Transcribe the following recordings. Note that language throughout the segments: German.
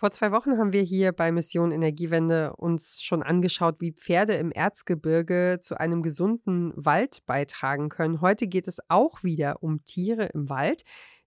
Vor zwei Wochen haben wir hier bei Mission Energiewende uns schon angeschaut, wie Pferde im Erzgebirge zu einem gesunden Wald beitragen können. Heute geht es auch wieder um Tiere im Wald.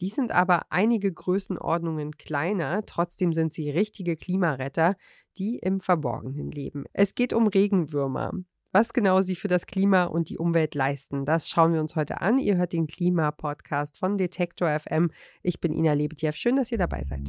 Die sind aber einige Größenordnungen kleiner, trotzdem sind sie richtige Klimaretter, die im Verborgenen leben. Es geht um Regenwürmer. Was genau sie für das Klima und die Umwelt leisten, das schauen wir uns heute an. Ihr hört den Klima-Podcast von Detektor FM. Ich bin Ina Lebetjew. Schön, dass ihr dabei seid.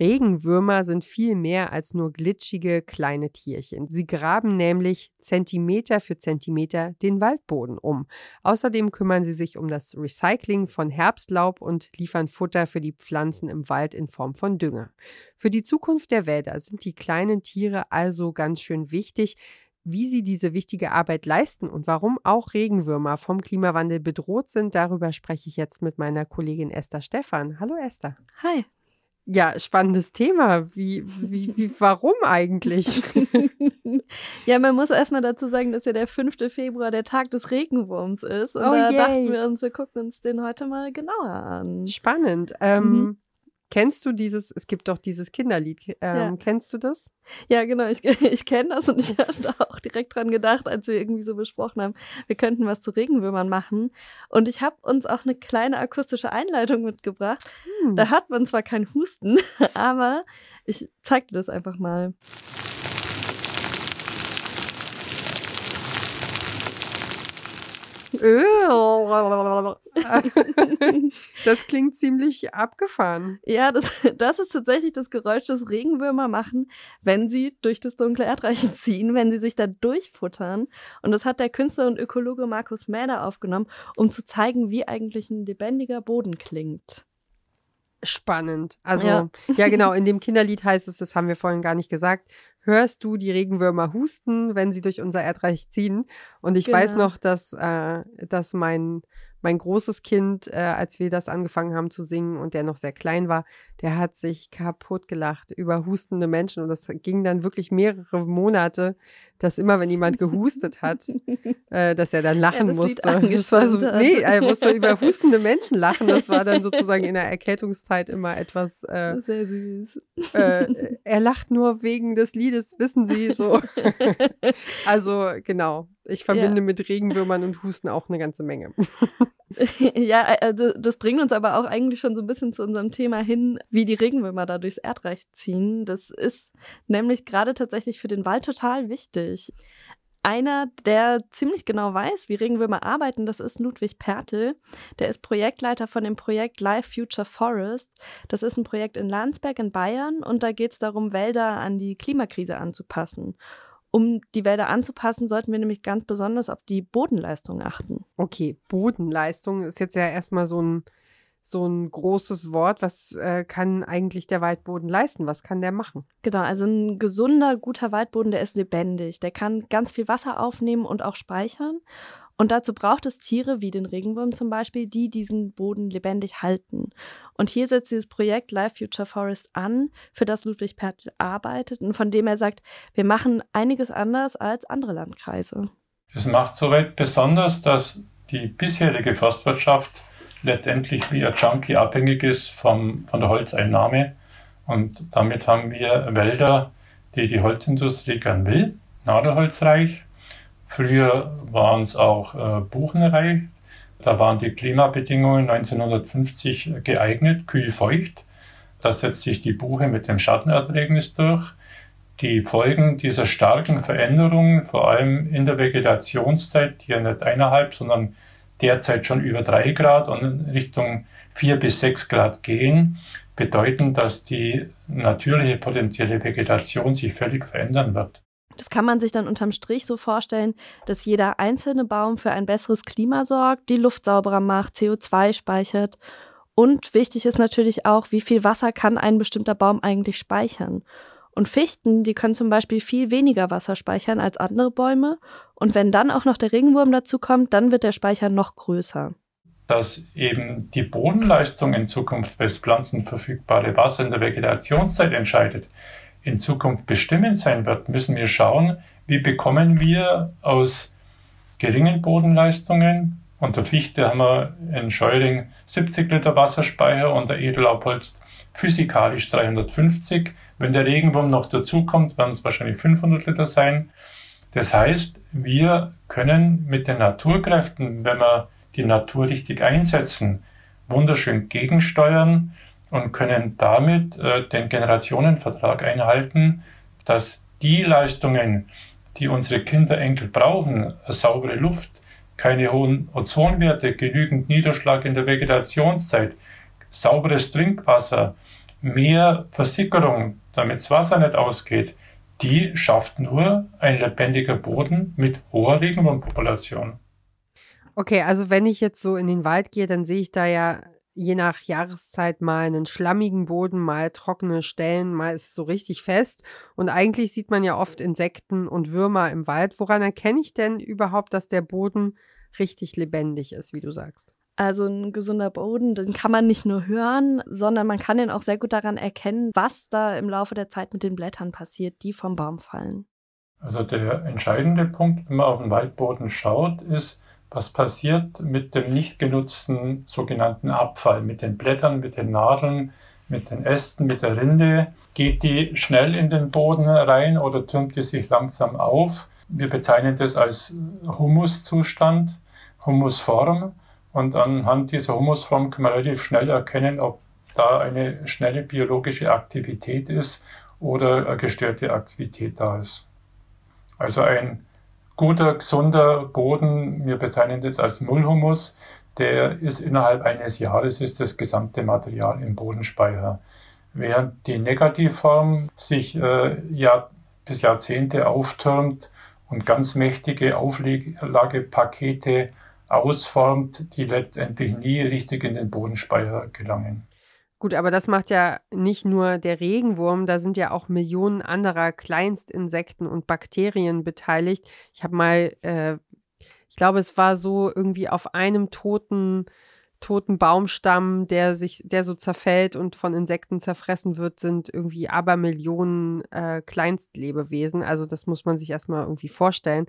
Regenwürmer sind viel mehr als nur glitschige kleine Tierchen. Sie graben nämlich Zentimeter für Zentimeter den Waldboden um. Außerdem kümmern sie sich um das Recycling von Herbstlaub und liefern Futter für die Pflanzen im Wald in Form von Dünger. Für die Zukunft der Wälder sind die kleinen Tiere also ganz schön wichtig. Wie sie diese wichtige Arbeit leisten und warum auch Regenwürmer vom Klimawandel bedroht sind, darüber spreche ich jetzt mit meiner Kollegin Esther Stephan. Hallo Esther. Hi. Ja, spannendes Thema. Wie, wie, wie warum eigentlich? ja, man muss erstmal dazu sagen, dass ja der 5. Februar der Tag des Regenwurms ist. Und oh, da yay. dachten wir uns, wir gucken uns den heute mal genauer an. Spannend. Ähm, mhm. Kennst du dieses, es gibt doch dieses Kinderlied, ähm, ja. kennst du das? Ja, genau, ich, ich kenne das und ich habe da auch direkt dran gedacht, als wir irgendwie so besprochen haben, wir könnten was zu Regenwürmern machen. Und ich habe uns auch eine kleine akustische Einleitung mitgebracht. Hm. Da hat man zwar kein Husten, aber ich zeig dir das einfach mal. Das klingt ziemlich abgefahren. Ja, das, das ist tatsächlich das Geräusch, das Regenwürmer machen, wenn sie durch das dunkle Erdreich ziehen, wenn sie sich da durchfuttern. Und das hat der Künstler und Ökologe Markus Mäder aufgenommen, um zu zeigen, wie eigentlich ein lebendiger Boden klingt. Spannend. Also, ja. ja, genau, in dem Kinderlied heißt es, das haben wir vorhin gar nicht gesagt, hörst du die Regenwürmer husten, wenn sie durch unser Erdreich ziehen. Und ich genau. weiß noch, dass, äh, dass mein mein großes Kind, äh, als wir das angefangen haben zu singen und der noch sehr klein war, der hat sich kaputt gelacht über hustende Menschen. Und das ging dann wirklich mehrere Monate, dass immer, wenn jemand gehustet hat, äh, dass er dann lachen ja, musste. Das war so, nee, er musste über hustende Menschen lachen. Das war dann sozusagen in der Erkältungszeit immer etwas. Äh, sehr süß. Äh, er lacht nur wegen des Liedes, wissen Sie so. also genau. Ich verbinde ja. mit Regenwürmern und Husten auch eine ganze Menge. ja, also das bringt uns aber auch eigentlich schon so ein bisschen zu unserem Thema hin, wie die Regenwürmer da durchs Erdreich ziehen. Das ist nämlich gerade tatsächlich für den Wald total wichtig. Einer, der ziemlich genau weiß, wie Regenwürmer arbeiten, das ist Ludwig Pertl. Der ist Projektleiter von dem Projekt Life Future Forest. Das ist ein Projekt in Landsberg in Bayern und da geht es darum, Wälder an die Klimakrise anzupassen. Um die Wälder anzupassen, sollten wir nämlich ganz besonders auf die Bodenleistung achten. Okay, Bodenleistung ist jetzt ja erstmal so ein, so ein großes Wort. Was äh, kann eigentlich der Waldboden leisten? Was kann der machen? Genau, also ein gesunder, guter Waldboden, der ist lebendig. Der kann ganz viel Wasser aufnehmen und auch speichern. Und dazu braucht es Tiere wie den Regenwurm zum Beispiel, die diesen Boden lebendig halten. Und hier setzt dieses Projekt Life Future Forest an, für das Ludwig Pertl arbeitet und von dem er sagt, wir machen einiges anders als andere Landkreise. Das macht soweit besonders, dass die bisherige Forstwirtschaft letztendlich wie ein Junkie abhängig ist vom, von der Holzeinnahme. Und damit haben wir Wälder, die die Holzindustrie gern will, nadelholzreich Früher waren es auch äh, buchenreich. Da waren die Klimabedingungen 1950 geeignet, kühlfeucht. Da setzt sich die Buche mit dem Schattenerträgnis durch. Die Folgen dieser starken Veränderungen, vor allem in der Vegetationszeit, die ja nicht eineinhalb, sondern derzeit schon über drei Grad und in Richtung vier bis sechs Grad gehen, bedeuten, dass die natürliche potenzielle Vegetation sich völlig verändern wird. Das kann man sich dann unterm Strich so vorstellen, dass jeder einzelne Baum für ein besseres Klima sorgt, die Luft sauberer macht, CO2 speichert. Und wichtig ist natürlich auch, wie viel Wasser kann ein bestimmter Baum eigentlich speichern. Und Fichten, die können zum Beispiel viel weniger Wasser speichern als andere Bäume. Und wenn dann auch noch der Regenwurm dazu kommt, dann wird der Speicher noch größer. dass eben die Bodenleistung in Zukunft, weil das pflanzenverfügbare Wasser in der Vegetationszeit entscheidet, in Zukunft bestimmend sein wird, müssen wir schauen, wie bekommen wir aus geringen Bodenleistungen. Unter Fichte haben wir in Scheuring 70 Liter Wasserspeicher und der Edellaubholz physikalisch 350. Wenn der Regenwurm noch dazukommt, werden es wahrscheinlich 500 Liter sein. Das heißt, wir können mit den Naturkräften, wenn wir die Natur richtig einsetzen, wunderschön gegensteuern und können damit äh, den Generationenvertrag einhalten, dass die Leistungen, die unsere Kinder, Enkel brauchen, saubere Luft, keine hohen Ozonwerte, genügend Niederschlag in der Vegetationszeit, sauberes Trinkwasser, mehr Versickerung, damit das Wasser nicht ausgeht, die schafft nur ein lebendiger Boden mit hoher Regenwurmpopulation. Okay, also wenn ich jetzt so in den Wald gehe, dann sehe ich da ja je nach Jahreszeit mal einen schlammigen Boden, mal trockene Stellen, mal ist es so richtig fest. Und eigentlich sieht man ja oft Insekten und Würmer im Wald. Woran erkenne ich denn überhaupt, dass der Boden richtig lebendig ist, wie du sagst? Also ein gesunder Boden, den kann man nicht nur hören, sondern man kann den auch sehr gut daran erkennen, was da im Laufe der Zeit mit den Blättern passiert, die vom Baum fallen. Also der entscheidende Punkt, wenn man auf den Waldboden schaut, ist, was passiert mit dem nicht genutzten sogenannten Abfall, mit den Blättern, mit den Nadeln, mit den Ästen, mit der Rinde? Geht die schnell in den Boden rein oder türmt die sich langsam auf? Wir bezeichnen das als Humuszustand, Humusform. Und anhand dieser Humusform kann man relativ schnell erkennen, ob da eine schnelle biologische Aktivität ist oder eine gestörte Aktivität da ist. Also ein guter, gesunder Boden, wir bezeichnen das als Nullhumus, der ist innerhalb eines Jahres ist das gesamte Material im Bodenspeicher. Während die Negativform sich äh, Jahr, bis Jahrzehnte auftürmt und ganz mächtige Auflagepakete ausformt, die letztendlich nie richtig in den Bodenspeicher gelangen. Gut, aber das macht ja nicht nur der Regenwurm, da sind ja auch Millionen anderer Kleinstinsekten und Bakterien beteiligt. Ich habe mal, äh, ich glaube, es war so irgendwie auf einem toten, toten Baumstamm, der sich, der so zerfällt und von Insekten zerfressen wird, sind irgendwie Abermillionen äh, Kleinstlebewesen. Also das muss man sich erstmal irgendwie vorstellen.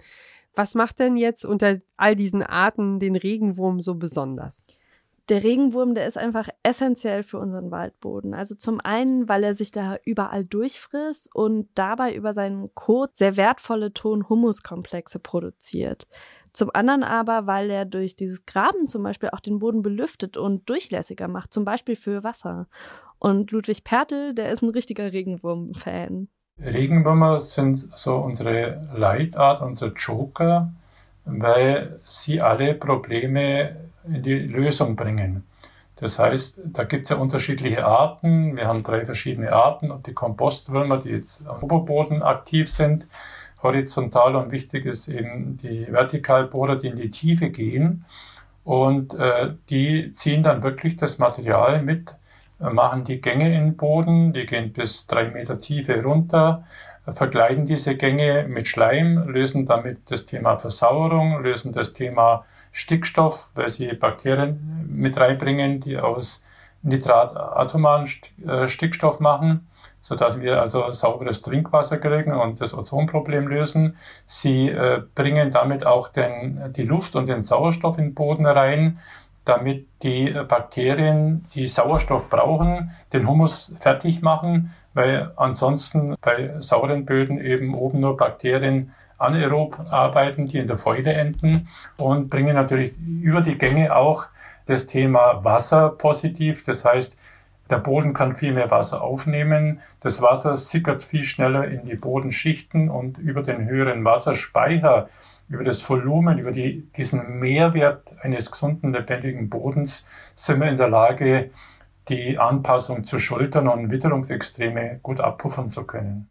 Was macht denn jetzt unter all diesen Arten den Regenwurm so besonders? Der Regenwurm, der ist einfach essentiell für unseren Waldboden. Also zum einen, weil er sich da überall durchfrisst und dabei über seinen Kot sehr wertvolle Ton-Humuskomplexe produziert. Zum anderen aber, weil er durch dieses Graben zum Beispiel auch den Boden belüftet und durchlässiger macht, zum Beispiel für Wasser. Und Ludwig Pertl, der ist ein richtiger Regenwurm-Fan. Regenwürmer sind so unsere Leitart, unsere Joker, weil sie alle Probleme in die Lösung bringen. Das heißt, da gibt es ja unterschiedliche Arten. Wir haben drei verschiedene Arten und die Kompostwürmer, die jetzt am Oberboden aktiv sind, horizontal und wichtig ist eben die Vertikalbohrer, die in die Tiefe gehen und äh, die ziehen dann wirklich das Material mit, machen die Gänge in den Boden, die gehen bis drei Meter Tiefe runter, verkleiden diese Gänge mit Schleim, lösen damit das Thema Versauerung, lösen das Thema Stickstoff, weil sie Bakterien mit reinbringen, die aus nitratatomaren äh, Stickstoff machen, so dass wir also sauberes Trinkwasser kriegen und das Ozonproblem lösen. Sie äh, bringen damit auch den, die Luft und den Sauerstoff in den Boden rein, damit die Bakterien, die Sauerstoff brauchen, den Humus fertig machen, weil ansonsten bei sauren Böden eben oben nur Bakterien anaerob arbeiten, die in der Feude enden und bringen natürlich über die Gänge auch das Thema Wasser positiv. Das heißt, der Boden kann viel mehr Wasser aufnehmen. Das Wasser sickert viel schneller in die Bodenschichten und über den höheren Wasserspeicher, über das Volumen, über die, diesen Mehrwert eines gesunden, lebendigen Bodens sind wir in der Lage, die Anpassung zu Schultern und Witterungsextreme gut abpuffern zu können.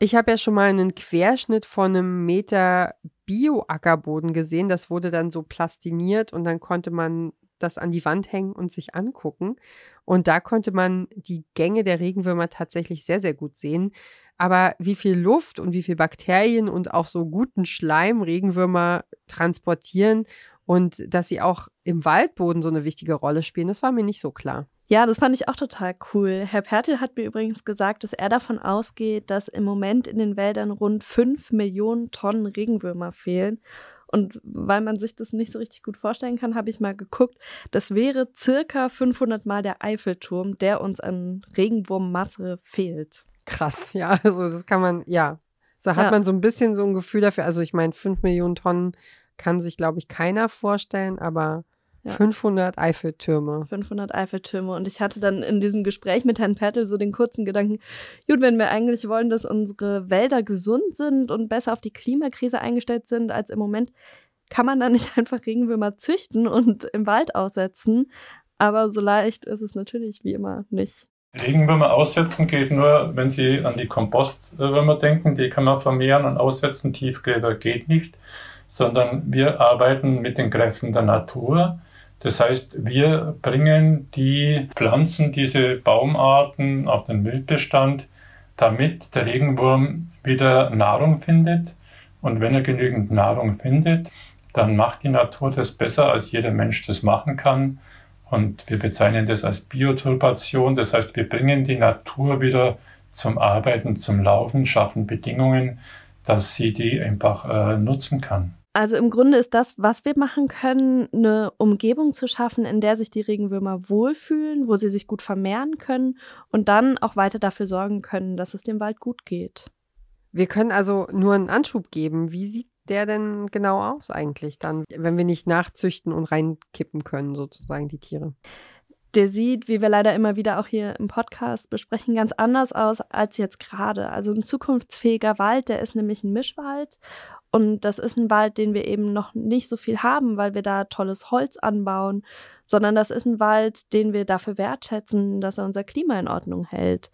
Ich habe ja schon mal einen Querschnitt von einem Meter Bio-Ackerboden gesehen. Das wurde dann so plastiniert und dann konnte man das an die Wand hängen und sich angucken. Und da konnte man die Gänge der Regenwürmer tatsächlich sehr, sehr gut sehen. Aber wie viel Luft und wie viel Bakterien und auch so guten Schleim Regenwürmer transportieren und dass sie auch im Waldboden so eine wichtige Rolle spielen, das war mir nicht so klar. Ja, das fand ich auch total cool. Herr Pertel hat mir übrigens gesagt, dass er davon ausgeht, dass im Moment in den Wäldern rund 5 Millionen Tonnen Regenwürmer fehlen. Und weil man sich das nicht so richtig gut vorstellen kann, habe ich mal geguckt. Das wäre circa 500 Mal der Eiffelturm, der uns an Regenwurmmasse fehlt. Krass, ja, also das kann man, ja. So hat ja. man so ein bisschen so ein Gefühl dafür. Also ich meine, 5 Millionen Tonnen kann sich, glaube ich, keiner vorstellen, aber ja. 500 Eiffeltürme. 500 Eiffeltürme. Und ich hatte dann in diesem Gespräch mit Herrn Pertl so den kurzen Gedanken, gut, wenn wir eigentlich wollen, dass unsere Wälder gesund sind und besser auf die Klimakrise eingestellt sind als im Moment, kann man dann nicht einfach Regenwürmer züchten und im Wald aussetzen. Aber so leicht ist es natürlich wie immer nicht. Regenwürmer aussetzen geht nur, wenn Sie an die Kompostwürmer denken. Die kann man vermehren und aussetzen. Tiefgräber geht nicht, sondern wir arbeiten mit den Kräften der Natur. Das heißt, wir bringen die Pflanzen, diese Baumarten auf den Wildbestand, damit der Regenwurm wieder Nahrung findet. Und wenn er genügend Nahrung findet, dann macht die Natur das besser, als jeder Mensch das machen kann. Und wir bezeichnen das als Bioturbation. Das heißt, wir bringen die Natur wieder zum Arbeiten, zum Laufen, schaffen Bedingungen, dass sie die einfach äh, nutzen kann. Also im Grunde ist das, was wir machen können, eine Umgebung zu schaffen, in der sich die Regenwürmer wohlfühlen, wo sie sich gut vermehren können und dann auch weiter dafür sorgen können, dass es dem Wald gut geht. Wir können also nur einen Anschub geben. Wie sieht der denn genau aus eigentlich dann, wenn wir nicht nachzüchten und reinkippen können, sozusagen die Tiere? der sieht, wie wir leider immer wieder auch hier im Podcast besprechen, ganz anders aus als jetzt gerade. Also ein zukunftsfähiger Wald, der ist nämlich ein Mischwald und das ist ein Wald, den wir eben noch nicht so viel haben, weil wir da tolles Holz anbauen, sondern das ist ein Wald, den wir dafür wertschätzen, dass er unser Klima in Ordnung hält.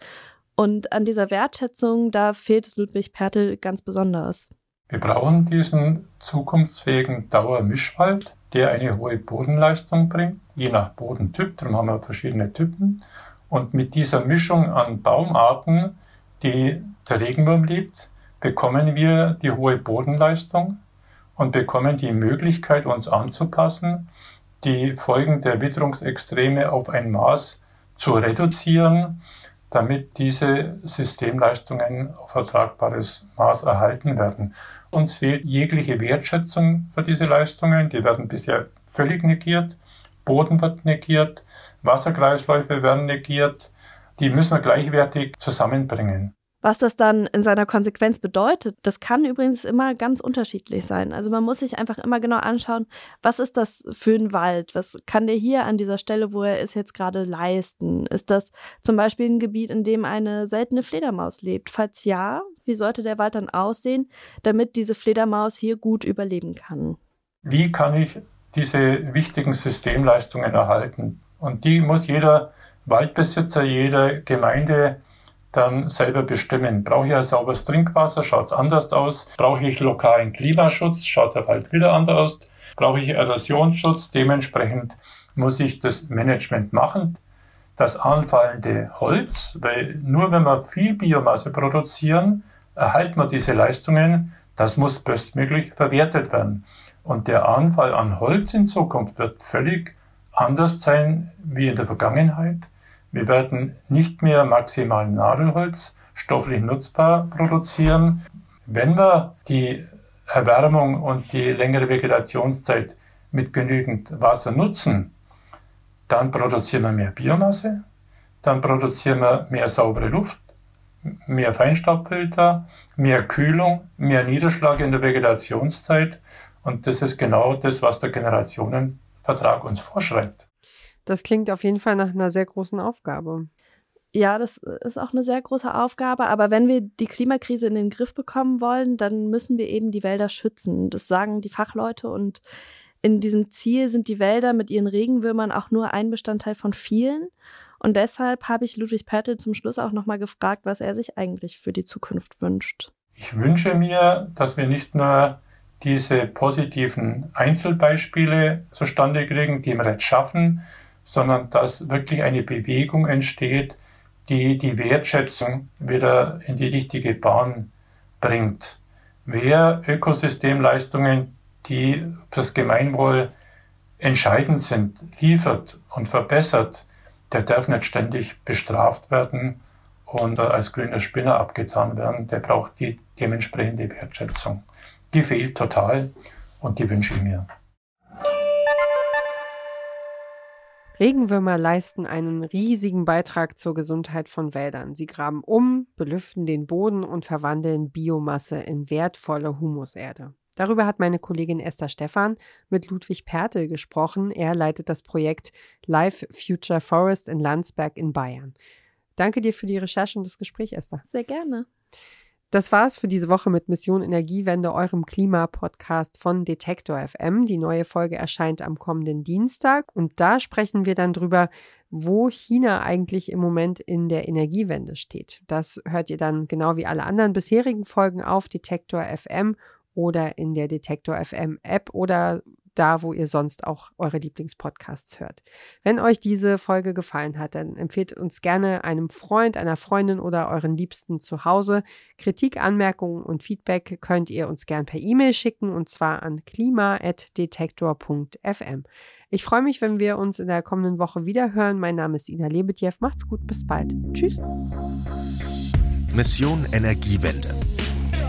Und an dieser Wertschätzung, da fehlt es Ludwig Pertl ganz besonders. Wir brauchen diesen zukunftsfähigen Dauermischwald, der eine hohe Bodenleistung bringt, je nach Bodentyp. Darum haben wir verschiedene Typen. Und mit dieser Mischung an Baumarten, die der Regenwurm liebt, bekommen wir die hohe Bodenleistung und bekommen die Möglichkeit, uns anzupassen, die Folgen der Witterungsextreme auf ein Maß zu reduzieren, damit diese Systemleistungen auf vertragbares Maß erhalten werden. Uns fehlt jegliche Wertschätzung für diese Leistungen, die werden bisher völlig negiert, Boden wird negiert, Wasserkreisläufe werden negiert, die müssen wir gleichwertig zusammenbringen. Was das dann in seiner Konsequenz bedeutet, das kann übrigens immer ganz unterschiedlich sein. Also man muss sich einfach immer genau anschauen, was ist das für ein Wald? Was kann der hier an dieser Stelle, wo er ist, jetzt gerade leisten? Ist das zum Beispiel ein Gebiet, in dem eine seltene Fledermaus lebt? Falls ja, wie sollte der Wald dann aussehen, damit diese Fledermaus hier gut überleben kann? Wie kann ich diese wichtigen Systemleistungen erhalten? Und die muss jeder Waldbesitzer, jede Gemeinde dann selber bestimmen. Brauche ich ein sauberes Trinkwasser, schaut es anders aus. Brauche ich lokalen Klimaschutz, schaut der Wald wieder anders aus. Brauche ich Erosionsschutz, dementsprechend muss ich das Management machen. Das anfallende Holz, weil nur wenn wir viel Biomasse produzieren, erhalten wir diese Leistungen. Das muss bestmöglich verwertet werden. Und der Anfall an Holz in Zukunft wird völlig anders sein wie in der Vergangenheit. Wir werden nicht mehr maximal Nadelholz stofflich nutzbar produzieren. Wenn wir die Erwärmung und die längere Vegetationszeit mit genügend Wasser nutzen, dann produzieren wir mehr Biomasse, dann produzieren wir mehr saubere Luft, mehr Feinstaubfilter, mehr Kühlung, mehr Niederschlag in der Vegetationszeit Und das ist genau das, was der Generationenvertrag uns vorschreibt. Das klingt auf jeden Fall nach einer sehr großen Aufgabe. Ja, das ist auch eine sehr große Aufgabe. Aber wenn wir die Klimakrise in den Griff bekommen wollen, dann müssen wir eben die Wälder schützen. Das sagen die Fachleute. Und in diesem Ziel sind die Wälder mit ihren Regenwürmern auch nur ein Bestandteil von vielen. Und deshalb habe ich Ludwig Pertl zum Schluss auch nochmal gefragt, was er sich eigentlich für die Zukunft wünscht. Ich wünsche mir, dass wir nicht nur diese positiven Einzelbeispiele zustande kriegen, die wir jetzt schaffen, sondern dass wirklich eine Bewegung entsteht, die die Wertschätzung wieder in die richtige Bahn bringt. Wer Ökosystemleistungen, die fürs Gemeinwohl entscheidend sind, liefert und verbessert, der darf nicht ständig bestraft werden und als grüner Spinner abgetan werden. Der braucht die dementsprechende Wertschätzung. Die fehlt total und die wünsche ich mir. Regenwürmer leisten einen riesigen Beitrag zur Gesundheit von Wäldern. Sie graben um, belüften den Boden und verwandeln Biomasse in wertvolle Humuserde. Darüber hat meine Kollegin Esther Stephan mit Ludwig Pertel gesprochen. Er leitet das Projekt Life Future Forest in Landsberg in Bayern. Danke dir für die Recherche und das Gespräch, Esther. Sehr gerne. Das war's für diese Woche mit Mission Energiewende, eurem Klimapodcast von Detektor FM. Die neue Folge erscheint am kommenden Dienstag und da sprechen wir dann drüber, wo China eigentlich im Moment in der Energiewende steht. Das hört ihr dann genau wie alle anderen bisherigen Folgen auf Detektor FM oder in der Detektor FM App oder da, wo ihr sonst auch eure Lieblingspodcasts hört. Wenn euch diese Folge gefallen hat, dann empfehlt uns gerne einem Freund, einer Freundin oder euren Liebsten zu Hause. Kritik, Anmerkungen und Feedback könnt ihr uns gern per E-Mail schicken und zwar an klima.detektor.fm. Ich freue mich, wenn wir uns in der kommenden Woche wieder hören. Mein Name ist Ina Lebetjew. Macht's gut, bis bald. Tschüss. Mission Energiewende